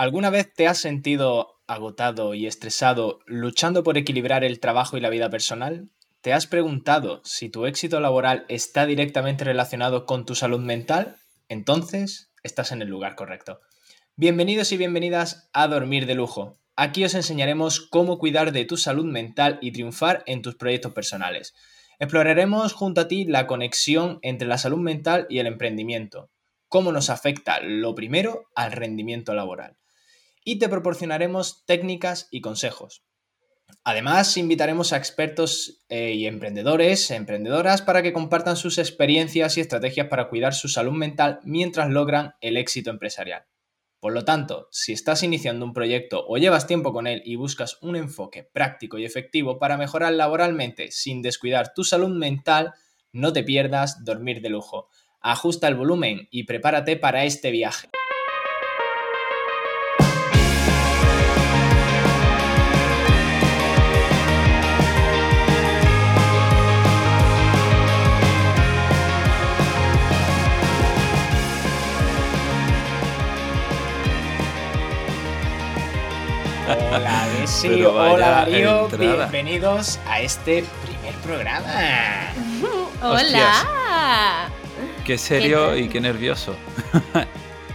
¿Alguna vez te has sentido agotado y estresado luchando por equilibrar el trabajo y la vida personal? ¿Te has preguntado si tu éxito laboral está directamente relacionado con tu salud mental? Entonces, estás en el lugar correcto. Bienvenidos y bienvenidas a Dormir de Lujo. Aquí os enseñaremos cómo cuidar de tu salud mental y triunfar en tus proyectos personales. Exploraremos junto a ti la conexión entre la salud mental y el emprendimiento, cómo nos afecta lo primero al rendimiento laboral y te proporcionaremos técnicas y consejos. Además, invitaremos a expertos eh, y emprendedores, emprendedoras, para que compartan sus experiencias y estrategias para cuidar su salud mental mientras logran el éxito empresarial. Por lo tanto, si estás iniciando un proyecto o llevas tiempo con él y buscas un enfoque práctico y efectivo para mejorar laboralmente sin descuidar tu salud mental, no te pierdas dormir de lujo. Ajusta el volumen y prepárate para este viaje. Hola, Desi, hola Darío, bienvenidos a este primer programa. Hola. Qué serio y qué nervioso.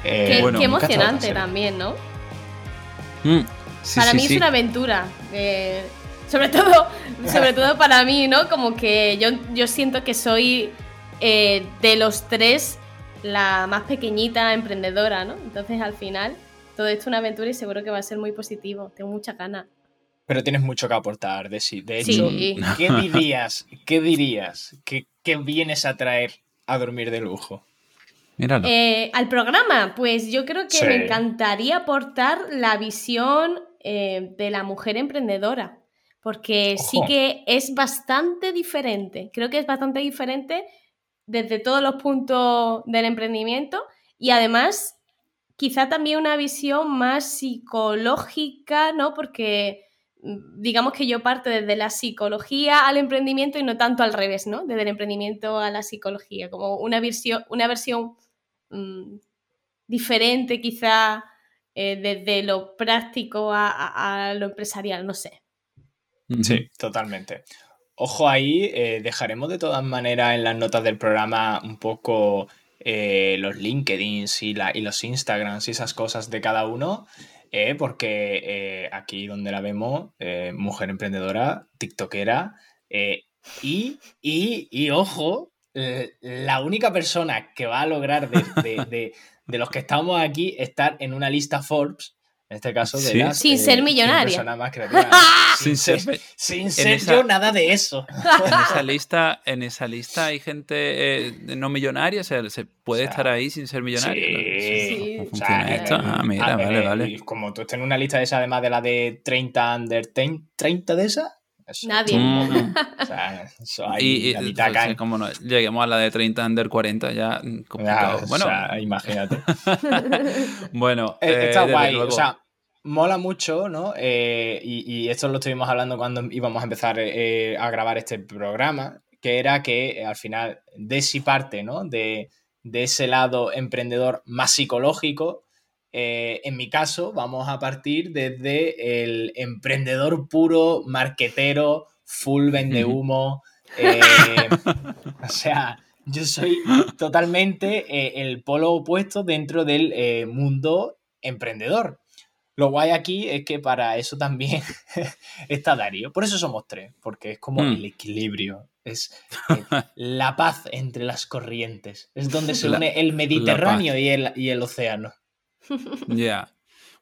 Eh, qué, emocionante también, ¿no? Mm, para mí es una aventura. Eh, sobre todo, sobre todo para mí, ¿no? Como que yo, yo siento que soy eh, de los tres la más pequeñita emprendedora, ¿no? Entonces al final todo esto es una aventura y seguro que va a ser muy positivo. Tengo mucha gana. Pero tienes mucho que aportar, De hecho, ¿qué dirías? ¿Qué dirías? ¿Qué, vienes a traer a dormir de lujo? Míralo. Eh, al programa, pues yo creo que me encantaría aportar la visión eh, de la mujer emprendedora, porque sí que es bastante diferente. Creo que es bastante diferente desde todos los puntos del emprendimiento y además quizá también una visión más psicológica, ¿no? Porque mm, digamos que yo parto desde la psicología al emprendimiento y no tanto al revés, ¿no? Desde el emprendimiento a la psicología, como una, versión, una versión mm, diferente quizá eh, desde lo práctico a, lo empresarial, no sé. Sí, totalmente. Ojo ahí, eh, dejaremos de todas maneras en las notas del programa un poco eh, los LinkedIn y, y, los Instagrams y esas cosas de cada uno, eh, porque eh, aquí donde la vemos, mujer emprendedora, tiktokera, y, y, ojo, la única persona que va a lograr de, de los que estamos aquí estar en una lista Forbes en este caso, de las, sin ser millonaria. Más sin, ser, sin ser yo nada de eso. En esa lista, en esa lista hay gente eh, no millonaria, o sea, se puede estar ahí sin ser millonario. Sí, ¿Cómo funciona esto? Ah, mira, vale, vale. Como tú estás en una lista de esa, además de la de 30 under 30 de Nadie. Mm. O sea, eso ahí, y, la mitad cae. como no lleguemos a la de 30 under 40 ya mm, complicado. bueno, o sea, imagínate. bueno, eh, está guay. O sea, mola mucho, ¿no? Eh, y, esto lo estuvimos hablando cuando íbamos a empezar eh, a grabar este programa, que era que al final de si parte, ¿no? De, de ese lado emprendedor más psicológico, eh, en mi caso, vamos a partir desde el emprendedor puro, marquetero, full vende humo. Eh, o sea, yo soy totalmente eh, el polo opuesto dentro del mundo emprendedor. Lo guay aquí es que para eso también está Darío. Por eso somos tres, porque es como mm. el equilibrio, es la paz entre las corrientes. Es donde se une el Mediterráneo y el, y el océano. Ya.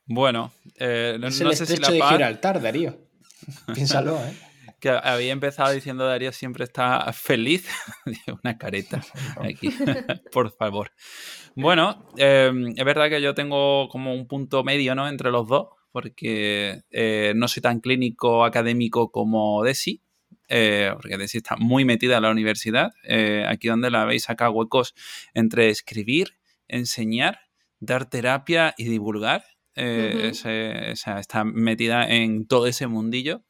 Bueno, eh, no, sé si la de Gibraltar, Darío. Piénsalo, ¿eh? Que había empezado diciendo Darío siempre está feliz. Una careta aquí, por favor. Bueno, em, es verdad que yo tengo como un punto medio ¿no? entre los dos, porque eh, no soy tan clínico académico como Desi, eh, porque Desi está muy metida en la universidad. aquí donde la veis acá huecos entre escribir, enseñar dar terapia y divulgar. Eh, está metida en todo ese mundillo.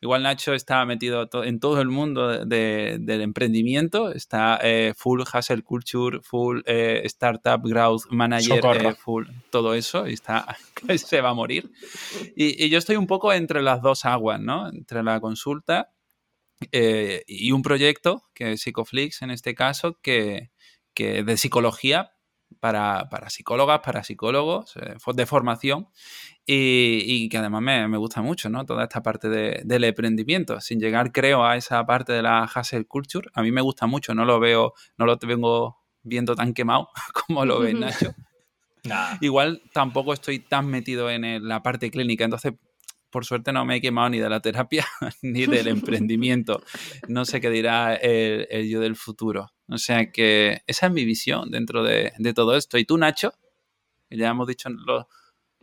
Igual Nacho está metido en todo el mundo del emprendimiento, está eh, full hustle culture, full eh, startup growth manager, eh, full todo eso, y está, se va a morir. Y, yo estoy un poco entre las dos aguas, ¿no? Entre la consulta y un proyecto, que es Psicoflix en este caso, que, que de psicología, para, para, psicólogas, para psicólogos de formación y, que además me, gusta mucho, ¿no? Toda esta parte del emprendimiento, sin llegar, creo, a esa parte de la hustle culture. A mí me gusta mucho, no lo veo, no lo vengo viendo tan quemado como lo ve Nacho. Igual tampoco estoy tan metido en la parte clínica, entonces por suerte no me he quemado ni de la terapia ni del emprendimiento. No sé qué dirá el, yo del futuro. O sea que esa es mi visión dentro de, todo esto. ¿Y tú, Nacho? Ya hemos dicho los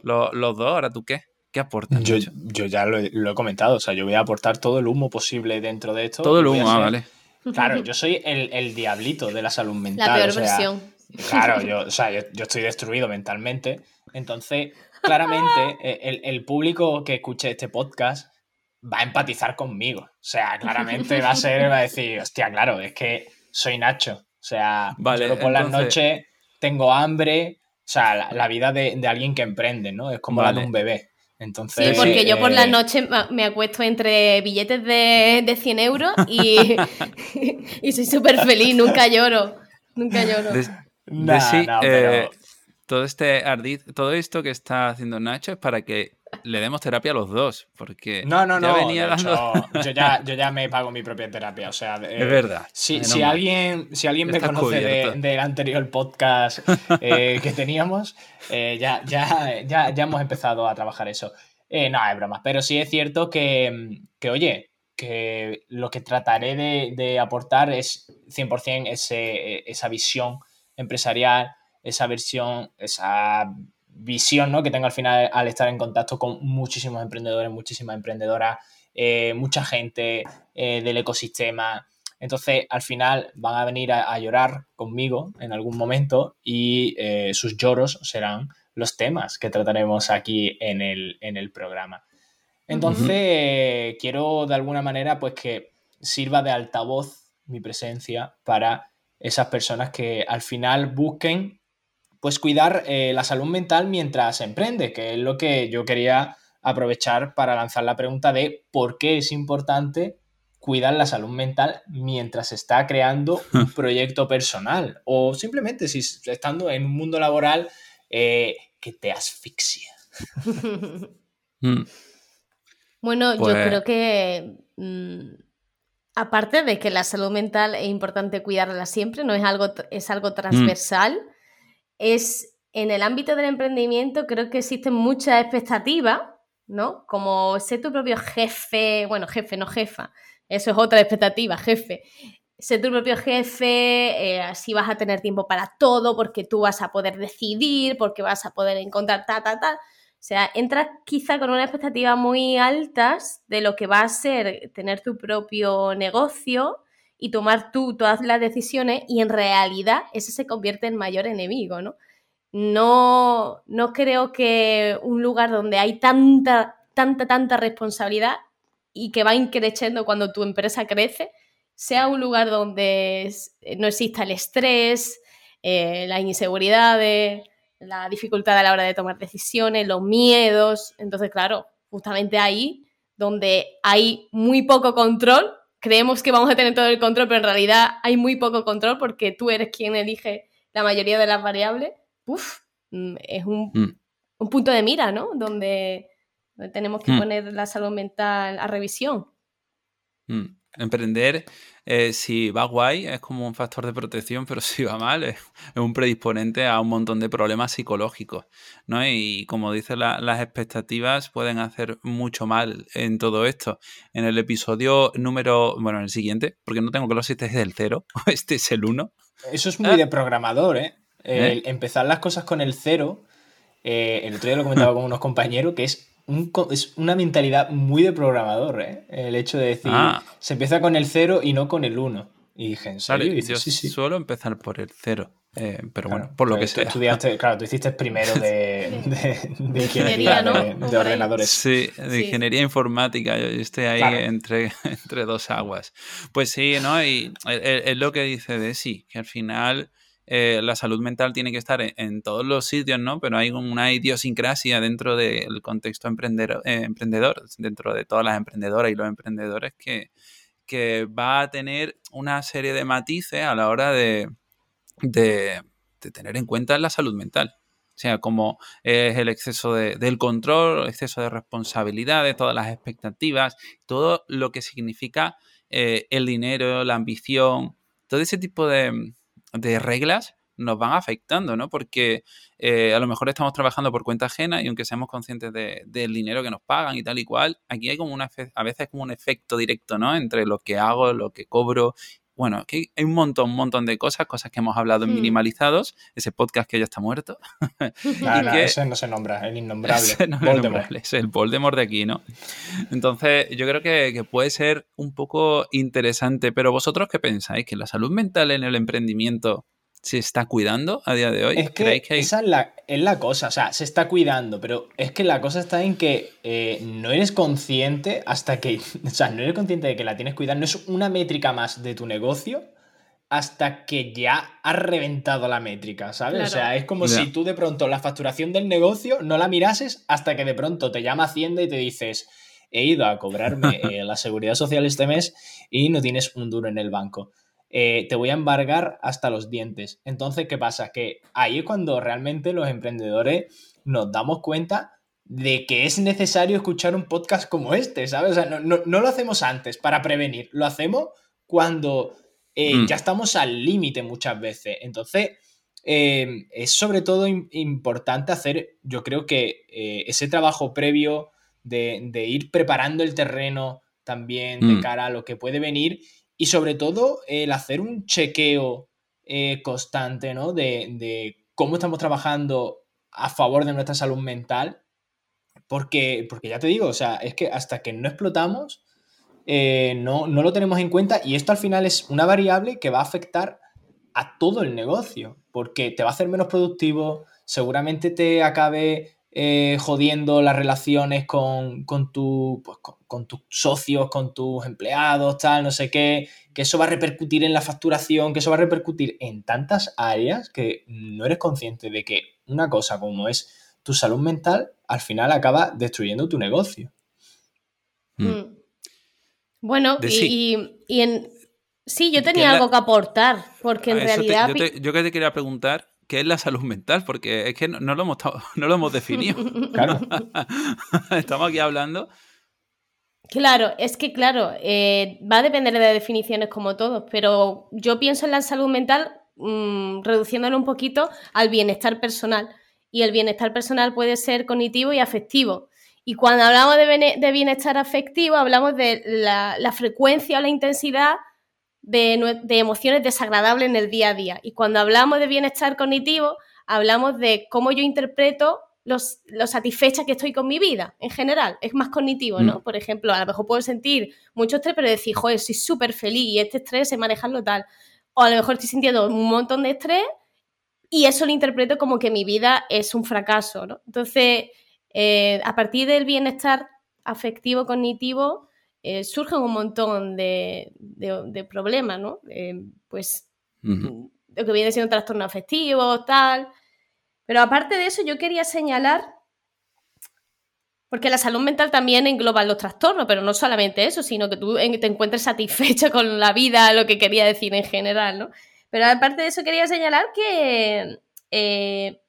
los dos, ahora tú qué? ¿Qué aportas? Yo, yo ya lo he, comentado, o sea, yo voy a aportar todo el humo posible dentro de esto. Todo el humo, ah, vale. Claro, yo soy el, diablito de la salud mental. La peor versión. Claro, yo, o sea, yo, estoy destruido mentalmente. Entonces, claramente, e, el, público que escuche este podcast va a empatizar conmigo. O sea, claramente va a ser, va a decir, hostia, claro, es que soy Nacho. O sea, vale, yo por las noches tengo hambre, o sea, la, vida de, alguien que emprende, ¿no? Es como la de un bebé. Entonces, sí, porque yo por la eh, noche me acuesto entre billetes de, de 100 euros y, y soy súper feliz, nunca lloro, nunca lloro. Eh, todo este ardid, todo esto que está haciendo Nacho es para que le demos terapia a los dos, porque no, no, no, yo, ya, yo ya me pago mi propia terapia, o sea, eh, es verdad. Si, si alguien, si alguien me conoce del anterior podcast eh, que teníamos, eh, ya, ya, ya, ya hemos empezado a trabajar eso. no, es broma, pero sí es cierto que, que oye, que lo que trataré de, de aportar es 100% ese, esa visión empresarial, esa versión, esa visión ¿no? que tengo al final al estar en contacto con muchísimos emprendedores, muchísimas emprendedoras, eh, mucha gente eh, del ecosistema. Entonces, al final van a venir a, llorar conmigo en algún momento y eh, sus lloros serán los temas que trataremos aquí en el, en el programa. Entonces, quiero de alguna manera pues que sirva de altavoz mi presencia para esas personas que al final busquen pues cuidar eh, la salud mental mientras emprende, que es lo que yo quería aprovechar para lanzar la pregunta de por qué es importante cuidar la salud mental mientras está creando un proyecto personal o simplemente si estando en un mundo laboral eh, que te asfixia. Mm. Bueno, yo pues creo que mm, aparte de que la salud mental es importante cuidarla siempre, no es algo, es algo mm. transversal es en el ámbito del emprendimiento creo que existen muchas expectativas, ¿no? Como ser tu propio jefe, bueno, jefe, no jefa, eso es otra expectativa, jefe. Ser tu propio jefe, eh, así vas a tener tiempo para todo, porque tú vas a poder decidir, porque vas a poder encontrar ta, ta, ta. O sea, entras quizá con unas expectativas muy altas de lo que va a ser tener tu propio negocio y tomar tú todas las decisiones y en realidad ese se convierte en mayor enemigo, ¿no? No, no creo que un lugar donde hay tanta, tanta, tanta responsabilidad y que va increciendo cuando tu empresa crece, sea un lugar donde no exista el estrés, eh, las inseguridades, la dificultad a la hora de tomar decisiones, los miedos. Entonces, claro, justamente ahí donde hay muy poco control, creemos que vamos a tener todo el control, pero en realidad hay muy poco control porque tú eres quien elige la mayoría de las variables, uf, mm, es un, mm. un punto de mira, ¿no? Donde, tenemos que mm. poner la salud mental a revisión. Emprender, eh, si va guay, es como un factor de protección, pero si va mal, es, un predisponente a un montón de problemas psicológicos. ¿no? Y como dice, las expectativas pueden hacer mucho mal en todo esto. En el episodio número, bueno, en el siguiente, porque no tengo claro si este es el cero o este es el uno. Eso es muy ah. de programador, ¿eh? ¿eh? Empezar las cosas con el cero. Eh, el otro día lo comentaba con unos compañeros que es es una mentalidad muy de programador, ¿eh? El hecho de decir, ah. se empieza con el cero y no con el uno. Y dije, ¿en serio? yo sí, sí. suelo empezar por el cero. Eh, pero bueno, por lo que sea. estudiaste, claro, tú hiciste primero de, de, ingeniería de, ordenadores. Sí, de ingeniería informática. Yo estoy ahí entre, entre dos aguas. Pues sí, ¿no? Y es lo que dice de sí, que al final eh, la salud mental tiene que estar en, todos los sitios, ¿no? Pero hay una idiosincrasia dentro del contexto emprendedor, eh, emprendedor, dentro de todas las emprendedoras y los emprendedores que, que va a tener una serie de matices a la hora de, de, tener en cuenta la salud mental. O sea, como es el exceso de, del control, el exceso de responsabilidades, todas las expectativas, todo lo que significa eh, el dinero, la ambición, todo ese tipo de, de reglas nos van afectando, ¿no? Porque eh, a lo mejor estamos trabajando por cuenta ajena y aunque seamos conscientes del dinero que nos pagan y tal y cual, aquí hay como una, a veces como un efecto directo, ¿no? Entre lo que hago, lo que cobro. Bueno, aquí hay un montón, un montón de cosas, cosas que hemos hablado en hmm. minimalizados, ese podcast que ya está muerto. No, ese no se nombra, el innombrable. Voldemort. es el Voldemort de aquí, ¿no? Entonces, yo creo que, que puede ser un poco interesante, pero vosotros qué pensáis, que la salud mental en el emprendimiento se está cuidando a día de hoy? Es que, esa es la, es la, cosa, o sea, se está cuidando, pero es que la cosa está en que eh, no eres consciente hasta que, o sea, no eres consciente de que la tienes cuidado, no es una métrica más de tu negocio hasta que ya has reventado la métrica, ¿sabes? O sea, es como si tú de pronto la facturación del negocio no la mirases hasta que de pronto te llama Hacienda y te dices, he ido a cobrarme eh, la seguridad social este mes y no tienes un duro en el banco. Eh, te voy a embargar hasta los dientes. Entonces, ¿qué pasa? Que ahí es cuando realmente los emprendedores nos damos cuenta de que es necesario escuchar un podcast como este, ¿sabes? O sea, no, lo hacemos antes para prevenir, lo hacemos cuando eh, mm. ya estamos al límite muchas veces. Entonces, em, es sobre todo importante hacer, yo creo que eh, ese trabajo previo de, ir preparando el terreno también de mm. cara a lo que puede venir y sobre todo el hacer un chequeo eh, constante, ¿no? De, cómo estamos trabajando a favor de nuestra salud mental. Porque, porque ya te digo, o sea, es que hasta que no explotamos, eh, no, no lo tenemos en cuenta y esto al final es una variable que va a afectar a todo el negocio, porque te va a hacer menos productivo, seguramente te acabe eh, jodiendo las relaciones con, con, tu, pues, con, tus socios, con tus empleados, tal, no sé qué, que eso va a repercutir en la facturación, que eso va a repercutir en tantas áreas que no eres consciente de que una cosa como es tu salud mental al final acaba destruyendo tu negocio. Hmm. Hmm. Bueno, y, en... Sí, yo tenía algo que aportar, porque en realidad... yo que te quería preguntar qué es la salud mental, porque es que no, lo, hemos, no lo hemos definido. Claro. Estamos aquí hablando. Claro, es que claro, eh, va a depender de definiciones como todos, pero yo pienso en la salud mental mmm, reduciéndolo un poquito al bienestar personal. Y el bienestar personal puede ser cognitivo y afectivo. Y cuando hablamos de, bienestar afectivo, hablamos de la, la frecuencia o la intensidad de, emociones desagradables en el día a día. Y cuando hablamos de bienestar cognitivo, hablamos de cómo yo interpreto los, lo satisfecha que estoy con mi vida en general. Es más cognitivo, ¿no? Mm. Por ejemplo, a lo mejor puedo sentir mucho estrés, pero decir, joder, soy súper feliz y este estrés se manejarlo tal. O a lo mejor estoy sintiendo un montón de estrés y eso lo interpreto como que mi vida es un fracaso, ¿no? Entonces, eh, a partir del bienestar afectivo cognitivo, eh, surgen un montón de, problemas, ¿no? Eh, pues lo que viene siendo un trastorno afectivo, tal. Pero aparte de eso, yo quería señalar, porque la salud mental también engloba los trastornos, pero no solamente eso, sino que tú te encuentres satisfecho con la vida, lo que quería decir en general, ¿no? Pero aparte de eso, quería señalar que eh,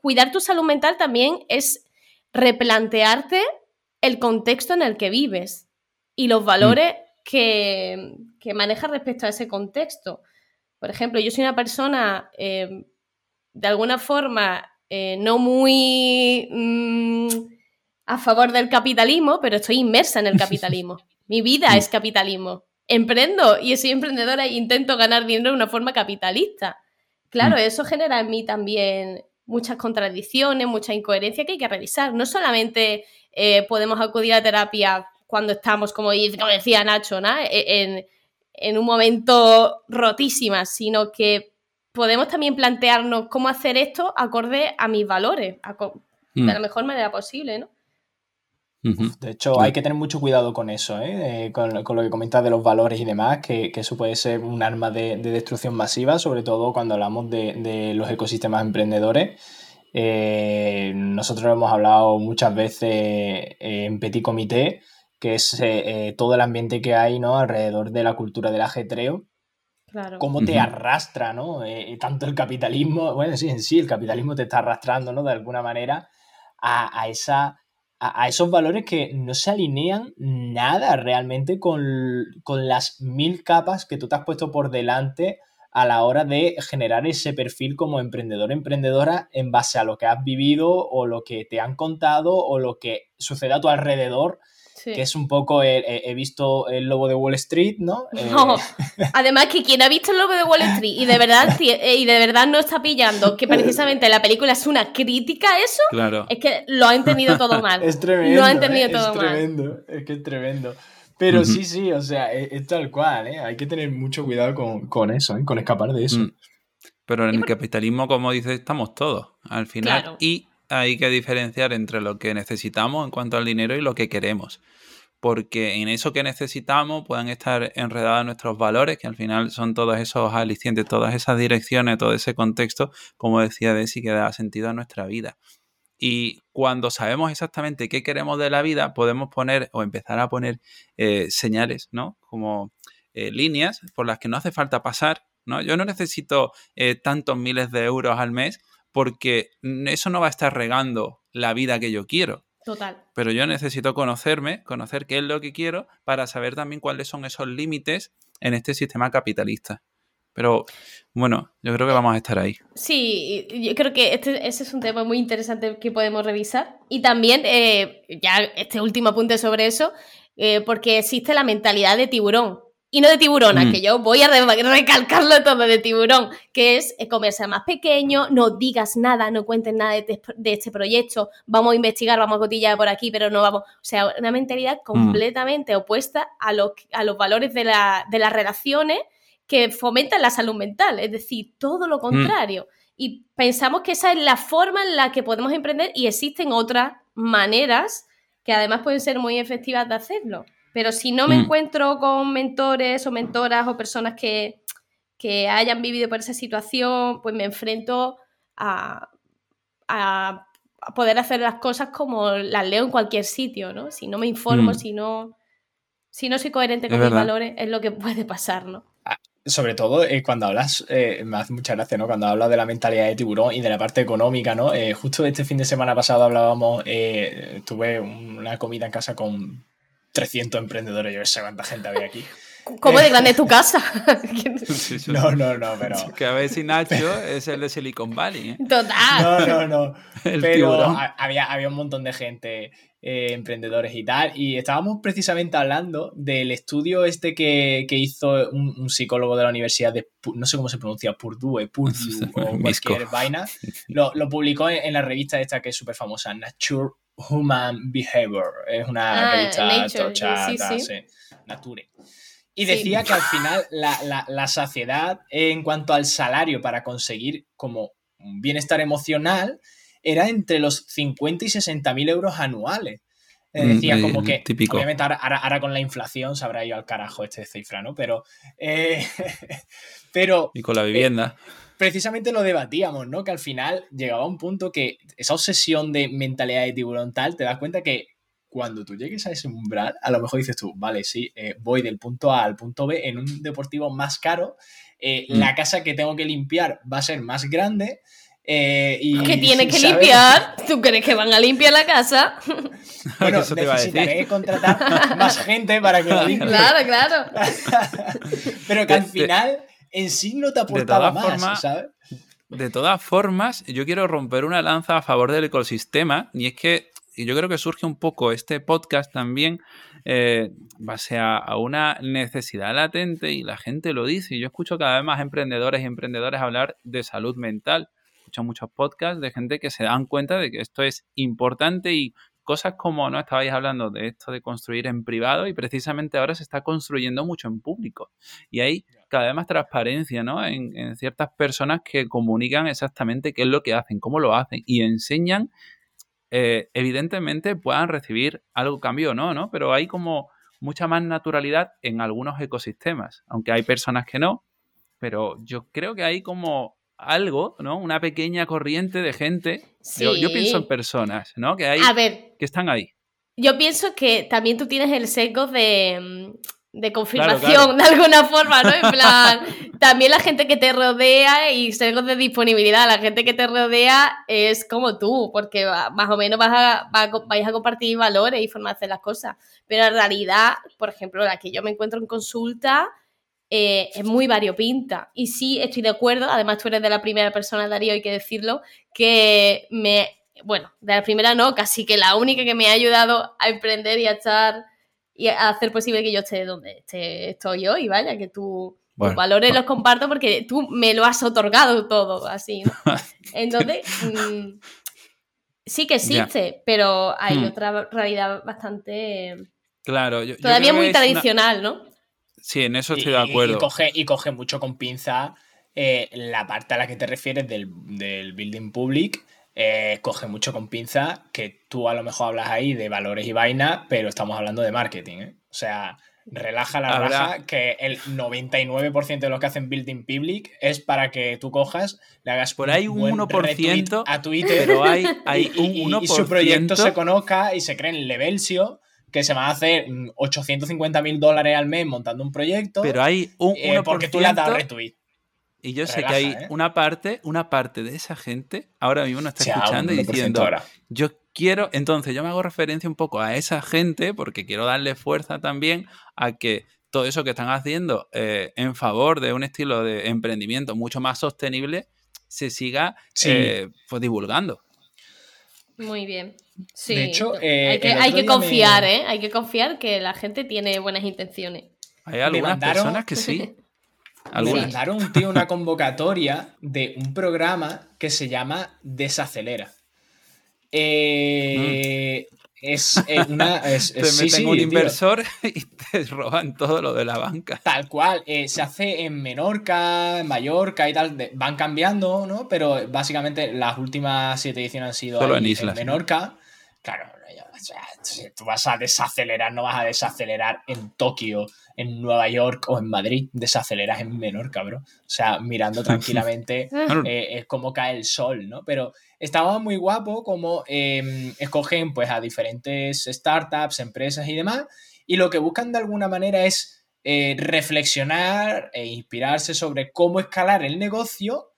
cuidar tu salud mental también es replantearte el contexto en el que vives y los valores que, que maneja respecto a ese contexto. Por ejemplo, yo soy una persona eh, de alguna forma eh, no muy mm, a favor del capitalismo, pero estoy inmersa en el capitalismo. Mi vida es capitalismo. Emprendo y soy emprendedora e intento ganar dinero de una forma capitalista. Claro, mm. eso genera en mí también muchas contradicciones, mucha incoherencia que hay que revisar. No solamente eh, podemos acudir a terapia cuando estamos, como, decía Nacho, e, en un momento rotísima, sino que podemos también plantearnos cómo hacer esto acorde a mis valores, de mm. la mejor manera posible, ¿no? De hecho, hay que tener mucho cuidado con eso, ¿eh? Eh, con, lo que comentas de los valores y demás, que, eso puede ser un arma de, destrucción masiva, sobre todo cuando hablamos de, los ecosistemas emprendedores. Eh, nosotros hemos hablado muchas veces en Petit Comité, que es todo el ambiente que hay ¿no? alrededor de la cultura del ajetreo, Claro. cómo te arrastra, ¿no? tanto el capitalismo, bueno, sí, en sí, el capitalismo te está arrastrando, ¿no? De alguna manera a esa a, esos valores que no se alinean nada realmente con, las mil capas que tú te has puesto por delante a la hora de generar ese perfil como emprendedor, emprendedora en base a lo que has vivido o lo que te han contado o lo que sucede a tu alrededor que es un poco, he visto el lobo de Wall Street, ¿no? no. Eh, Además que quien ha visto el lobo de Wall Street y de verdad eh, y de verdad no está pillando que precisamente la película es una crítica a eso, claro. es que lo ha entendido todo mal. es tremendo. Lo ha entendido todo es tremendo, es que es tremendo. Pero sí, sí, o sea, es, tal cual, ¿eh? Hay que tener mucho cuidado con, eso, ¿eh? con escapar de eso. Mm. Pero en el capitalismo, como dices, estamos todos, al final. Y hay que diferenciar entre lo que necesitamos en cuanto al dinero y lo que queremos. Porque en eso que necesitamos pueden estar enredados nuestros valores, que al final son todos esos alicientes, todas esas direcciones, todo ese contexto, como decía Desi, que da sentido a nuestra vida. Y cuando sabemos exactamente qué queremos de la vida, podemos poner o empezar a poner eh, señales, ¿no? Como eh, líneas por las que no hace falta pasar, ¿no? Yo no necesito eh, tantos miles de euros al mes porque eso no va a estar regando la vida que yo quiero. Total. Pero yo necesito conocerme, conocer qué es lo que quiero para saber también cuáles son esos límites en este sistema capitalista. Pero bueno, yo creo que vamos a estar ahí. Sí, yo creo que este, ese es un tema muy interesante que podemos revisar. Y también, eh, ya este último apunte sobre eso, eh, porque existe la mentalidad de tiburón y no de tiburona, mm. que yo voy a recalcarlo todo de tiburón, que es eh, comerse más pequeño, no digas nada, no cuentes nada de, este proyecto, vamos a investigar, vamos a cotillar por aquí, pero no vamos. O sea, una mentalidad mm. completamente opuesta a, a los valores de, las relaciones que fomentan la salud mental, es decir, todo lo mm. contrario. Y pensamos que esa es la forma en la que podemos emprender y existen otras maneras que además pueden ser muy efectivas de hacerlo. Pero si no me mm. encuentro con mentores o mentoras o personas que, hayan vivido por esa situación, pues me enfrento a, poder hacer las cosas como las leo en cualquier sitio, ¿no? Si no me informo, mm. si, no, si no soy coherente con mis valores, es lo que puede pasar, ¿no? Ah, sobre todo eh, cuando hablas, eh, me hace mucha gracia, ¿no? Cuando hablas de la mentalidad de tiburón y de la parte económica, ¿no? Eh, justo este fin de semana pasado hablábamos, tuve una comida en casa con 300 emprendedores, yo sé cuánta gente había aquí. ¿Cómo de grande tu casa? no, no, no, pero. Que a ver si Nacho es el de Silicon Valley. ¿eh? Total. No, no, no. pero había, había un montón de gente, eh, emprendedores y tal, y estábamos precisamente hablando del estudio este que, que hizo un, psicólogo de la Universidad de. No sé cómo se pronuncia, Purdue, Purdue o cualquier vaina. Lo, lo publicó en, la revista esta que es súper famosa, Nature Human Behavior. Es una ah, revista Nature. Y decía que al final la, saciedad en cuanto al salario para conseguir como un bienestar emocional era entre los 50 y 60 mil euros anuales. Eh, mm, decía como que, obviamente ahora, con la inflación se habrá ido al carajo este cifra, ¿no? Pero, eh, pero... Y con la vivienda. Eh, precisamente lo debatíamos, ¿no? Que al final llegaba un punto que esa obsesión de mentalidad de tiburón tal, te das cuenta que cuando tú llegues a ese umbral, a lo mejor dices tú, vale, sí, eh, voy del punto A al punto B en un deportivo más caro, eh, mm. la casa que tengo que limpiar va a ser más grande. Eh, y, ¿Que tiene que limpiar? ¿Tú crees que van a limpiar la casa? Bueno, necesitaré contratar más gente para que lo limpie. Claro, claro. Pero que al final en sí no te aportaba más, ¿sabes? De todas formas, yo quiero romper una lanza a favor del ecosistema y es que yo creo que surge un poco este podcast también eh, base a, una necesidad latente y la gente lo dice. Yo escucho cada vez más emprendedores y emprendedores hablar de salud mental. Escucho muchos podcasts de gente que se dan cuenta de que esto es importante y cosas como, ¿no? Estabais hablando de esto de construir en privado y precisamente ahora se está construyendo mucho en público. Y hay cada vez más transparencia, ¿no? En, ciertas personas que comunican exactamente qué es lo que hacen, cómo lo hacen y enseñan, eh, evidentemente puedan recibir algo cambio no, ¿no? Pero hay como mucha más naturalidad en algunos ecosistemas, aunque hay personas que no, pero yo creo que hay como algo, ¿no? Una pequeña corriente de gente. Yo, pienso en personas, ¿no? Que hay que están ahí. Yo pienso que también tú tienes el sesgo de, mm, confirmación de alguna forma, ¿no? En plan, también la gente que te rodea y sesgo de disponibilidad, la gente que te rodea es como tú, porque más o menos vas a, vais a compartir valores y formas de hacer las cosas. Pero en realidad, por ejemplo, la que yo me encuentro en consulta, eh, es muy variopinta. Y sí, estoy de acuerdo, además tú eres de la primera persona, Darío, hay que decirlo, que me, bueno, de la primera no, casi que la única que me ha ayudado a emprender y a estar y hacer posible que yo esté donde esté, estoy hoy, vaya, que tú... tus valores los comparto porque tú me lo has otorgado todo, así. Entonces, mm, sí que existe, pero hay hmm. otra realidad bastante. Claro, todavía muy tradicional, ¿no? Sí, en eso estoy de acuerdo. Y, coge, y coge mucho con pinza eh, la parte a la que te refieres del, building public. Eh, coge mucho con pinza que tú a lo mejor hablas ahí de valores y vaina, pero estamos hablando de marketing. ¿eh? O sea, relaja la raja que el 99% de los que hacen building public es para que tú cojas, le hagas por ahí un, 1% a Twitter, pero hay, hay un 1%. Y, su proyecto se conozca y se cree en Levelsio que se van a hacer 850 mil dólares al mes montando un proyecto. Pero hay un 1%, eh, porque tú le has dado retweet. Y yo sé que hay ¿eh? una parte, una parte de esa gente ahora mismo nos está escuchando y diciendo, yo quiero, entonces yo me hago referencia un poco a esa gente porque quiero darle fuerza también a que todo eso que están haciendo eh, en favor de un estilo de emprendimiento mucho más sostenible se siga pues divulgando. Muy bien. Sí, de hecho, hay que, confiar, ¿eh? Hay que confiar que la gente tiene buenas intenciones. Hay algunas personas que sí. Me mandaron, tío, una convocatoria de un programa que se llama Desacelera. Eh, es eh, una. Es, te meten un inversor y te roban todo lo de la banca. Tal cual. Eh, se hace en Menorca, en Mallorca y tal. van cambiando, ¿no? Pero básicamente las últimas siete ediciones han sido Solo en, islas, en Menorca. Claro, si tú vas a desacelerar, no vas a desacelerar en Tokio, en Nueva York o en Madrid, desaceleras en Menorca, bro. O sea, mirando tranquilamente eh, es como cae el sol, ¿no? Pero estaba muy guapo como em, escogen pues a diferentes startups, empresas y demás, y lo que buscan de alguna manera es eh, reflexionar e inspirarse sobre cómo escalar el negocio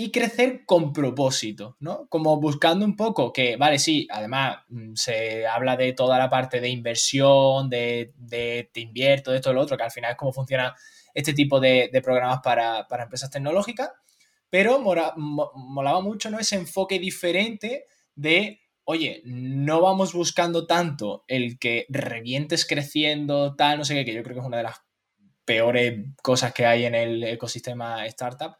y crecer con propósito, ¿no? Como buscando un poco que, vale, sí, además mm, se habla de toda la parte de inversión, de, te invierto, de esto, lo otro, que al final es cómo funciona este tipo de, programas para, empresas tecnológicas, pero molaba mucho, ¿no? Ese enfoque diferente de, oye, no vamos buscando tanto el que revientes creciendo, tal, no sé qué, que yo creo que es una de las peores cosas que hay en el ecosistema startup,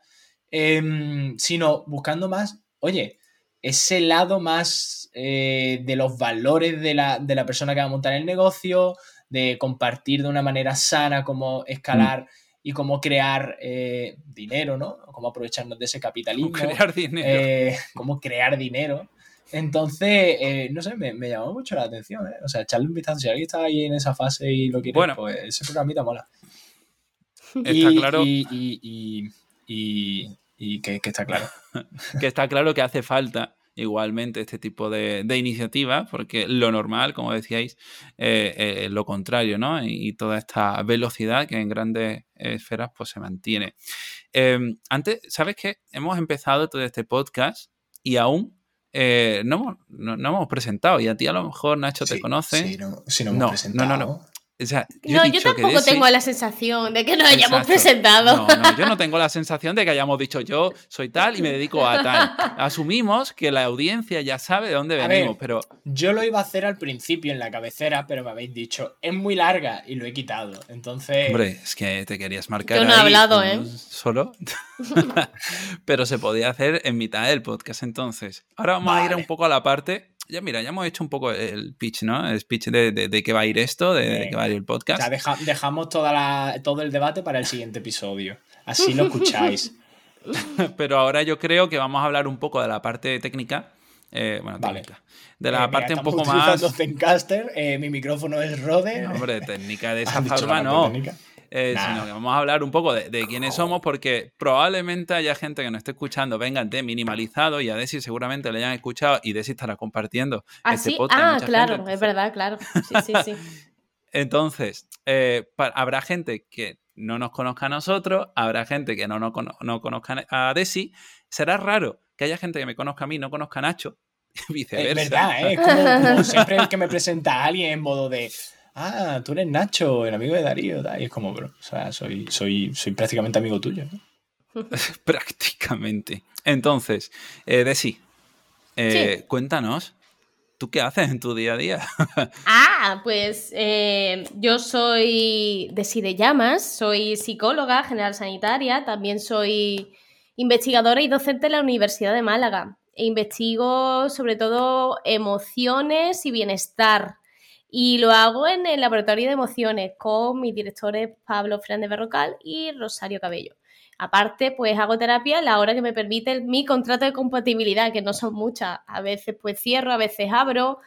Em, sino buscando más, oye, ese lado más eh, de los valores de la, persona que va a montar el negocio, de compartir de una manera sana cómo escalar mm. y cómo crear eh, dinero, ¿no? Cómo aprovecharnos de ese capitalismo. Cómo crear dinero. Eh, cómo crear dinero. Entonces, no sé, me, llamó mucho la atención, O sea, echarle un vistazo. Si alguien está ahí en esa fase y lo quiere, bueno, pues ese programita mola. Está claro. y, y que, está claro. que está claro que hace falta igualmente este tipo de, de iniciativas, porque lo normal, como decíais, eh, eh, es lo contrario, ¿no? Y, toda esta velocidad que en grandes esferas pues se mantiene. Em, antes, ¿sabes qué? Hemos empezado todo este podcast y aún eh, no, no, hemos presentado. Y a ti a lo mejor, Nacho, te conoce. Sí, no, si no hemos presentado. No, no, no no, yo tampoco tengo la sensación de que nos hayamos presentado. No, no, yo no tengo la sensación de que hayamos dicho yo soy tal y me dedico a tal. Asumimos que la audiencia ya sabe de dónde venimos, pero. Yo lo iba a hacer al principio en la cabecera, pero me habéis dicho, es muy larga y lo he quitado. Entonces. Hombre, es que te querías marcar. Yo no he hablado, ¿eh? Solo. pero se podía hacer en mitad del podcast entonces. Ahora vamos a ir un poco a la parte ya mira, ya hemos hecho un poco el pitch, ¿no? El speech de, de, qué va a ir esto, de, qué va a ir el podcast. O sea, dejamos toda la, todo el debate para el siguiente episodio. Así lo escucháis. Pero ahora yo creo que vamos a hablar un poco de la parte técnica. Eh, bueno, técnica. De la eh, parte un poco más. Zencaster, eh, mi micrófono es Rode. hombre, técnica de esa forma no. Eh, sino que vamos a hablar un poco de, quiénes somos, porque probablemente haya gente que nos esté escuchando, vengan de minimalizado y a Desi seguramente le hayan escuchado y Desi estará compartiendo ¿Ah, este podcast. Ah, claro, es verdad, claro. Sí, sí, sí. Entonces, habrá gente que no nos conozca a nosotros, habrá gente que no, no, no conozca a Desi. Será raro que haya gente que me conozca a mí y no conozca a Nacho. Viceversa. Es verdad, ¿eh? Como, siempre el que me presenta a alguien en modo de. Ah, tú eres Nacho, el amigo de Darío. Y es como, bro, o sea, soy, soy, soy prácticamente amigo tuyo. prácticamente. Entonces, eh, Desi, eh, cuéntanos, ¿tú qué haces en tu día a día? ah, pues eh, yo soy Desi de Llamas, soy psicóloga general sanitaria, también soy investigadora y docente en la Universidad de Málaga. E investigo sobre todo emociones y bienestar. Y lo hago en el laboratorio de emociones con mis directores Pablo Fernández Berrocal y Rosario Cabello. Aparte, pues hago terapia a la hora que me permite mi contrato de compatibilidad, que no son muchas. A veces pues cierro, a veces abro.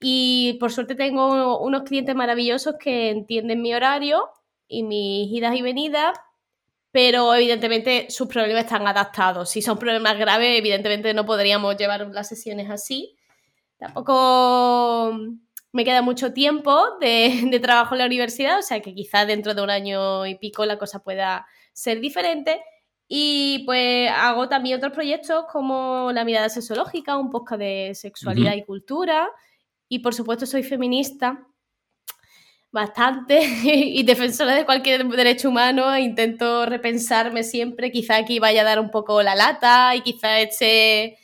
Y por suerte tengo unos clientes maravillosos que entienden mi horario y mis idas y venidas pero evidentemente sus problemas están adaptados. Si son problemas graves, evidentemente no podríamos llevar las sesiones así. Tampoco me queda mucho tiempo de, trabajo en la universidad, o sea que quizás dentro de un año y pico la cosa pueda ser diferente. Y pues hago también otros proyectos como La mirada sexológica, un podcast de sexualidad y cultura. Y por supuesto soy feminista bastante y defensora de cualquier derecho humano, intento repensarme siempre, quizá aquí vaya a dar un poco la lata y quizá este,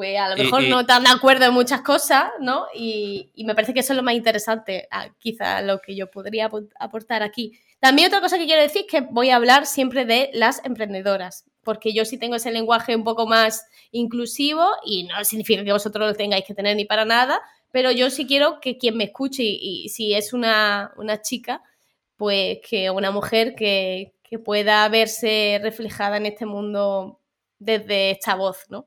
pues a lo mejor no tan de acuerdo en muchas cosas, ¿no? Y, me parece que eso es lo más interesante, quizá lo que yo podría aportar aquí. También otra cosa que quiero decir es que voy a hablar siempre de las emprendedoras, porque yo sí tengo ese lenguaje un poco más inclusivo y no significa que vosotros lo tengáis que tener ni para nada, pero yo sí quiero que quien me escuche y, si es una, chica, pues que una mujer que, que, pueda verse reflejada en este mundo desde esta voz, ¿no?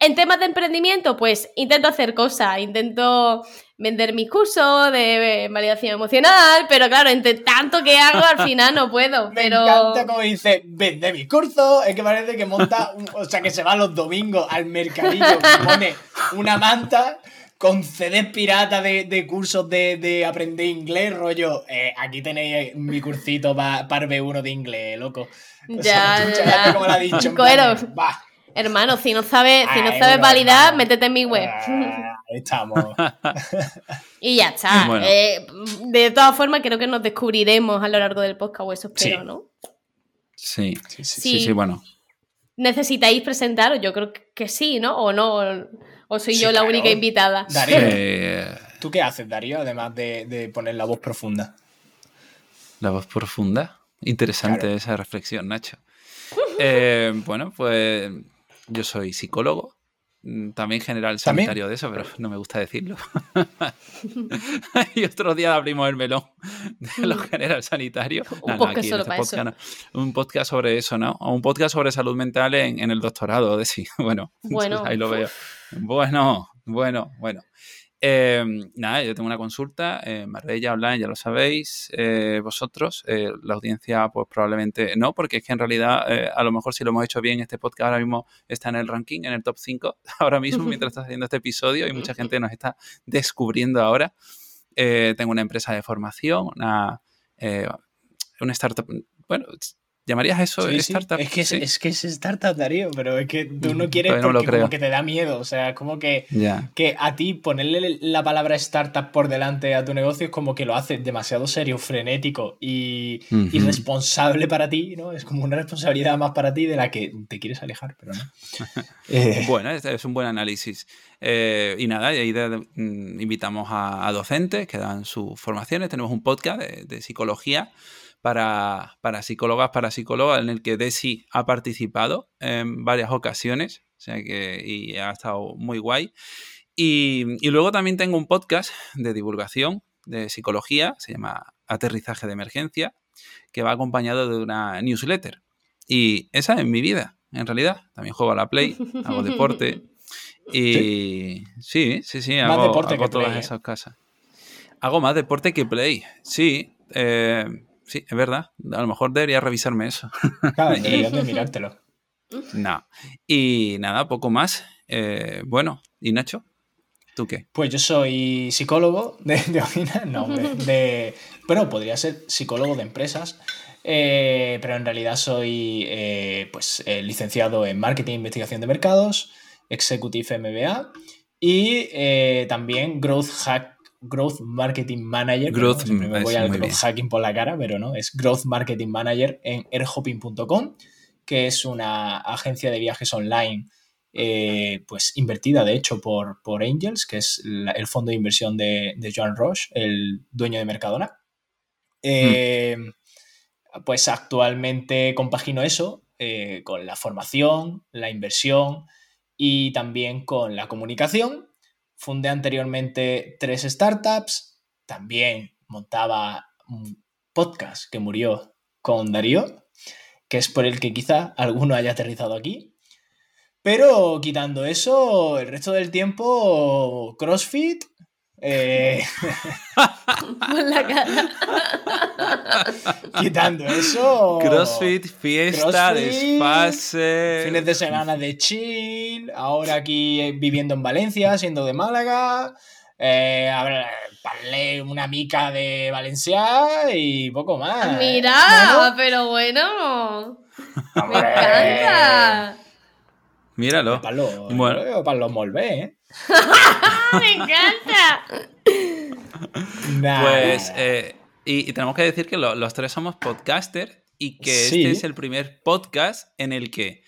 En temas de emprendimiento, pues intento hacer cosas, intento vender mis cursos de validación emocional, pero claro, entre tanto que hago, al final no puedo. Pero... Me encanta como dice, vende mis cursos, es que parece que monta, o sea, que se va los domingos al mercadillo, pone una manta con CDs pirata de, cursos de, aprender inglés, rollo. Eh, aquí tenéis mi cursito para B1 de inglés, loco. ya, ya. Como lo ha dicho. Hermano, si no sabes, si no sabes validar, métete en mi web. Ah, estamos. y ya está. Eh, de todas formas, creo que nos descubriremos a lo largo del podcast, o eso espero, ¿no? Sí. Sí, sí, sí, bueno. ¿Necesitáis presentaros? Yo creo que sí, ¿no? O no. ¿O soy yo la única invitada? Darío, eh, ¿tú qué haces, Darío, además de, poner la voz profunda? ¿La voz profunda? Interesante esa reflexión, Nacho. Eh, bueno, pues yo soy psicólogo, mm, también general sanitario de eso, pero no me gusta decirlo. y otro día abrimos el melón de los general sanitarios. Un podcast solo este para eso. Un podcast sobre eso, ¿no? O un podcast sobre salud mental en, el doctorado, de sí. Bueno, bueno ahí lo veo. Bueno, bueno, bueno. Em, nada, yo tengo una consulta en Marbella Online, ya lo sabéis, eh, vosotros, eh, la audiencia pues probablemente no, porque es que en realidad eh, a lo mejor si lo hemos hecho bien, este podcast ahora mismo está en el ranking, en el top 5, ahora mismo mientras estás haciendo este episodio y mucha gente nos está descubriendo ahora. tengo una empresa de formación, una, una startup, bueno, ¿Llamarías eso startup? Es, que es, que es startup, Darío, pero es que tú no quieres porque como que te da miedo. O sea, como que, que a ti ponerle la palabra startup por delante a tu negocio es como que lo hace demasiado serio, frenético y, responsable para ti, ¿no? Es como una responsabilidad más para ti de la que te quieres alejar, pero no. Eh. Bueno, es, un buen análisis. Eh, y nada, y ahí mm, invitamos a, docentes que dan sus formaciones. Tenemos un podcast de psicología para, para psicólogas, para psicólogas, en el que Desi ha participado en varias ocasiones, o sea que y ha estado muy guay. Y, y, luego también tengo un podcast de divulgación de psicología, se llama Aterrizaje de Emergencia, que va acompañado de una newsletter. Y esa es mi vida, en realidad. También juego a la Play, hago deporte. Y sí, sí, sí, hago, deporte que todas ¿eh? esas casas. Hago más deporte que Play, sí. Eh, sí, es verdad. A lo mejor debería revisarme eso. Claro, deberías de mirártelo. No. Y nada, poco más. Eh, bueno, ¿y Nacho? ¿Tú qué? Pues yo soy psicólogo de, de, no, de, bueno, podría ser psicólogo de empresas, eh, pero en realidad soy eh, pues, eh, licenciado en Marketing e Investigación de Mercados, Executive MBA y también Growth Hack. Growth Marketing Manager. Growth, me voy al Growth Hacking por la cara, pero no, es Growth Marketing Manager en airhopping.com, que es una agencia de viajes online pues invertida de hecho por, por Angels, que es el fondo de inversión de, de Joan Roche, el dueño de Mercadona. Eh, pues actualmente compagino eso eh, con la formación, la inversión y también con la comunicación. Fundé anteriormente tres startups, también montaba un podcast que murió con Darío, que es por el que quizá alguno haya aterrizado aquí. Pero quitando eso, el resto del tiempo, CrossFit, eh... la cara. Quitando eso. Crossfit, fiesta, desfase. Fines de semana de chill. Ahora aquí eh, viviendo en Valencia, siendo de Málaga. Eh, parlé una mica de Valencia y poco más. Mira, pero bueno. Me encanta. Míralo. Para los, bueno. para los ¿eh? ¡Me encanta! Pues, eh, y, tenemos que decir que los tres somos podcasters y que este es el primer podcast en el que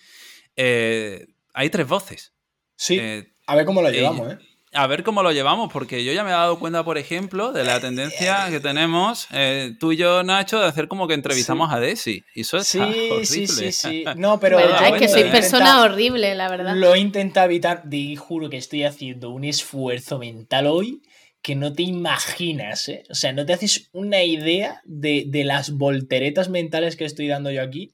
eh, hay tres voces. Sí. Eh, a ver cómo lo llevamos, ¿eh? A ver cómo lo llevamos, porque yo ya me he dado cuenta, por ejemplo, de la tendencia que tenemos eh, tú y yo, Nacho, de hacer como que entrevistamos a Desi. Y eso es sí, horrible. Sí, sí, sí. No, pero. es que soy persona horrible, la verdad. Lo intenta evitar. Y juro que estoy haciendo un esfuerzo mental hoy que no te imaginas, ¿eh? O sea, no te haces una idea de, las volteretas mentales que estoy dando yo aquí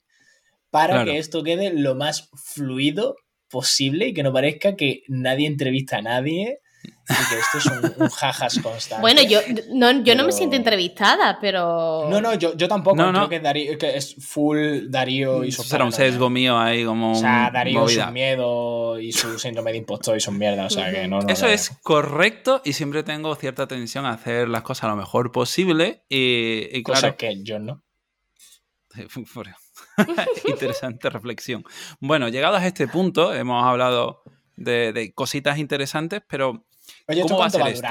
para que esto quede lo más fluido posible y que no parezca que nadie entrevista a nadie que esto es un, jajas constante. Bueno, yo no, yo no me siento entrevistada, pero. No, no, yo, yo tampoco. Creo que, Darío, que es full Darío y su. Será un sesgo mío ahí como. O sea, Darío su miedo y su síndrome de impostor y son mierda. O sea, que no. Eso es correcto y siempre tengo cierta tensión a hacer las cosas lo mejor posible. Y, y claro. que yo no. Interesante reflexión. Bueno, llegados a este punto, hemos hablado de, de cositas interesantes, pero Oye, ¿cómo va a ser esto?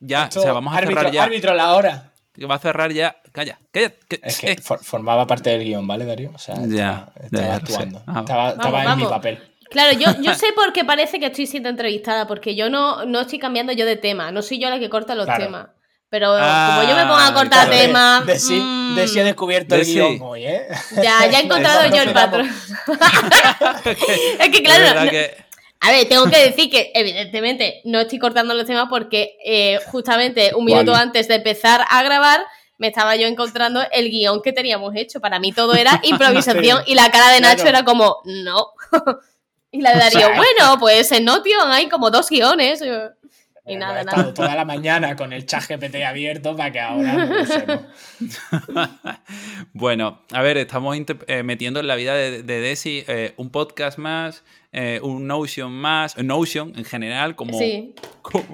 Ya, o sea, vamos a cerrar ya. Árbitro la hora. Va a cerrar ya. Calla, calla. es que formaba parte del guion, ¿vale, Darío? O sea, ya, estaba, actuando. Ah, estaba, estaba en mi papel. Claro, yo, yo sé por qué parece que estoy siendo entrevistada, porque yo no, no estoy cambiando yo de tema, no soy yo la que corta los temas. Pero como yo me pongo a cortar temas. De, sí, de sí he descubierto el guion hoy, ¿eh? Ya, ya he encontrado yo el patrón. es que claro. A ver, tengo que decir que evidentemente no estoy cortando los temas porque eh, justamente un minuto antes de empezar a grabar me estaba yo encontrando el guion que teníamos hecho. Para mí todo era improvisación y la cara de Nacho era como, no. y la de Darío, bueno, pues en Notion hay como dos guiones. Y nada, he estado toda la mañana con el chat GPT abierto para que ahora no Bueno, a ver, estamos eh, metiendo en la vida de, Desi eh, un podcast más, eh, un Notion más, Notion en general como,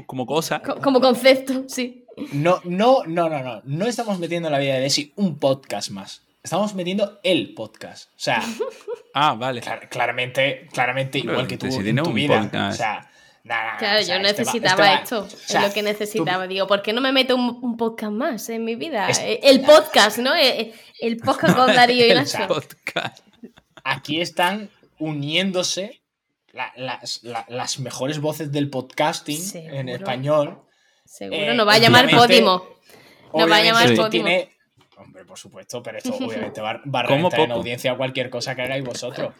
como, cosa. como concepto, sí. No, no, no, no, no. No estamos metiendo en la vida de Desi un podcast más. Estamos metiendo el podcast. O sea. ah, vale. claramente, claramente igual que tú en tu vida. O sea, claro, yo necesitaba esto, es lo que necesitaba. Digo, ¿por qué no me meto un, podcast más en mi vida? Eh, el podcast, ¿no? Eh, el, podcast con Darío y Nacho. Aquí están uniéndose las, mejores voces del podcasting en español. Seguro, eh, nos va a llamar Podimo. Nos va a llamar Podimo. Tiene Hombre, por supuesto, pero esto obviamente va, a reventar en audiencia cualquier cosa que hagáis vosotros.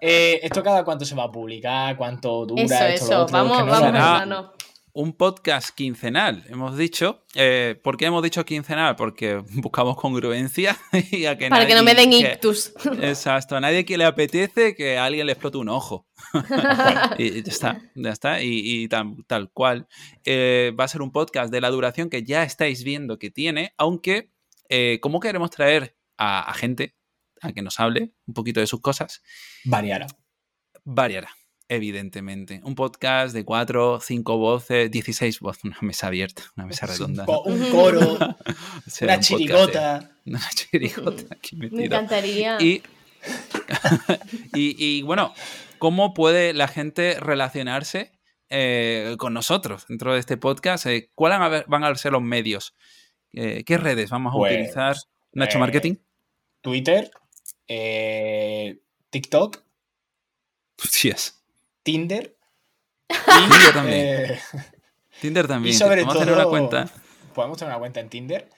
Eh, ¿Esto cada cuánto se va a publicar? ¿Cuánto dura? Eso, eso, vamos, vamos, un podcast quincenal, hemos dicho. Eh, ¿Por qué hemos dicho quincenal? Porque buscamos congruencia y a que Para que no me den ictus. exacto, a nadie que le apetece que a alguien le explote un ojo. y ya está, ya está. Y, tal, cual. Eh, va a ser un podcast de la duración que ya estáis viendo que tiene, aunque, eh, ¿cómo queremos traer a, a gente a que nos hable un poquito de sus cosas? Variará. Variará evidentemente. Un podcast de cuatro, cinco voces, 16 voces, una mesa abierta, una mesa redonda. Un, coro, una chirigota. una chirigota aquí Me encantaría. Y, bueno, ¿cómo puede la gente relacionarse eh, con nosotros dentro de este podcast? Eh, ¿Cuáles van a ser los medios? Eh, ¿Qué redes vamos a pues, utilizar? Nacho Marketing. Twitter, TikTok. Sí es. Tinder. Tinder también. Eh, Tinder también. sobre podemos tener una cuenta. Podemos tener una cuenta en Tinder.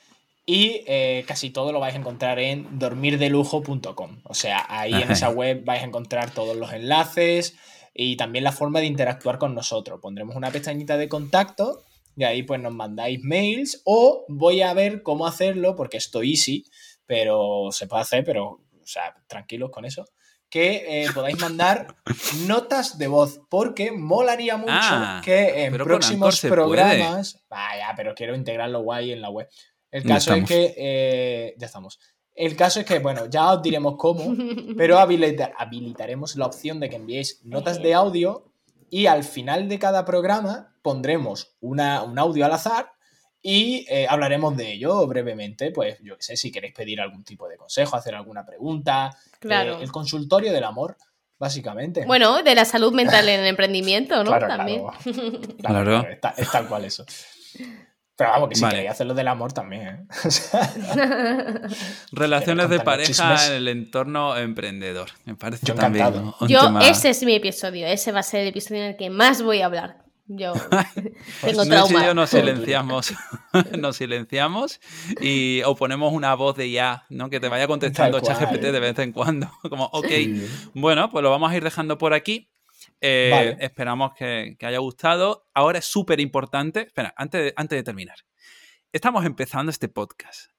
Y eh, casi todo lo vais a encontrar en dormirdelujo.com. O sea, ahí en esa web vais a encontrar todos los enlaces y también la forma de interactuar con nosotros. Pondremos una pestañita de contacto y ahí pues nos mandáis mails o voy a ver cómo hacerlo porque esto easy, pero se puede hacer, pero, o sea, tranquilos con eso que eh, podáis mandar notas de voz, porque molaría mucho ah, que en próximos programas. Vaya, pero quiero integrarlo guay en la web. El caso es que. Eh, ya estamos. El caso es que, bueno, ya os diremos cómo, pero habilitaremos la opción de que enviéis notas de audio y al final de cada programa pondremos una, un audio al azar y eh, hablaremos de ello brevemente, pues yo qué sé, si queréis pedir algún tipo de consejo, hacer alguna pregunta. Claro. Eh, el consultorio del amor, básicamente. Bueno, de la salud mental en el emprendimiento, ¿no? también. Claro, es, tal cual eso. Pero vamos, que si queréis hacerlo del amor también. ¿eh? Relaciones de pareja en el entorno emprendedor. Me parece yo también. yo, ese es mi episodio. Ese va a ser el episodio en el que más voy a hablar. Yo tengo trauma. No yo nos silenciamos, nos silenciamos y o ponemos una voz de ya, ¿no? Que te vaya contestando ChatGPT de vez en cuando. Como, ok, bueno, pues lo vamos a ir dejando por aquí. Eh, esperamos que, haya gustado. Ahora es súper importante. Espera, antes antes de terminar. Estamos empezando este podcast.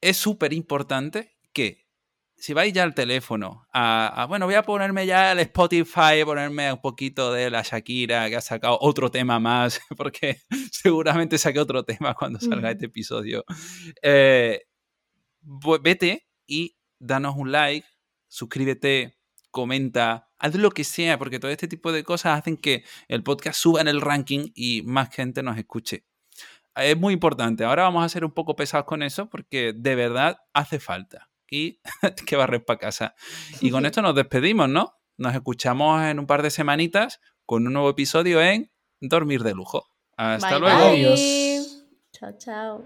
Es súper importante que si vais ya al teléfono, a, bueno, voy a ponerme ya el Spotify, ponerme un poquito de la Shakira, que ha sacado otro tema más, porque seguramente saque otro tema cuando salga este episodio. Eh, vete y danos un like, suscríbete, comenta, haz lo que sea, porque todo este tipo de cosas hacen que el podcast suba en el ranking y más gente nos escuche. Es muy importante. Ahora vamos a ser un poco pesados con eso porque de verdad hace falta y que barrer para casa. Y con esto nos despedimos, ¿no? Nos escuchamos en un par de semanitas con un nuevo episodio en Dormir de Lujo. Hasta luego. Adiós. Chao, chao.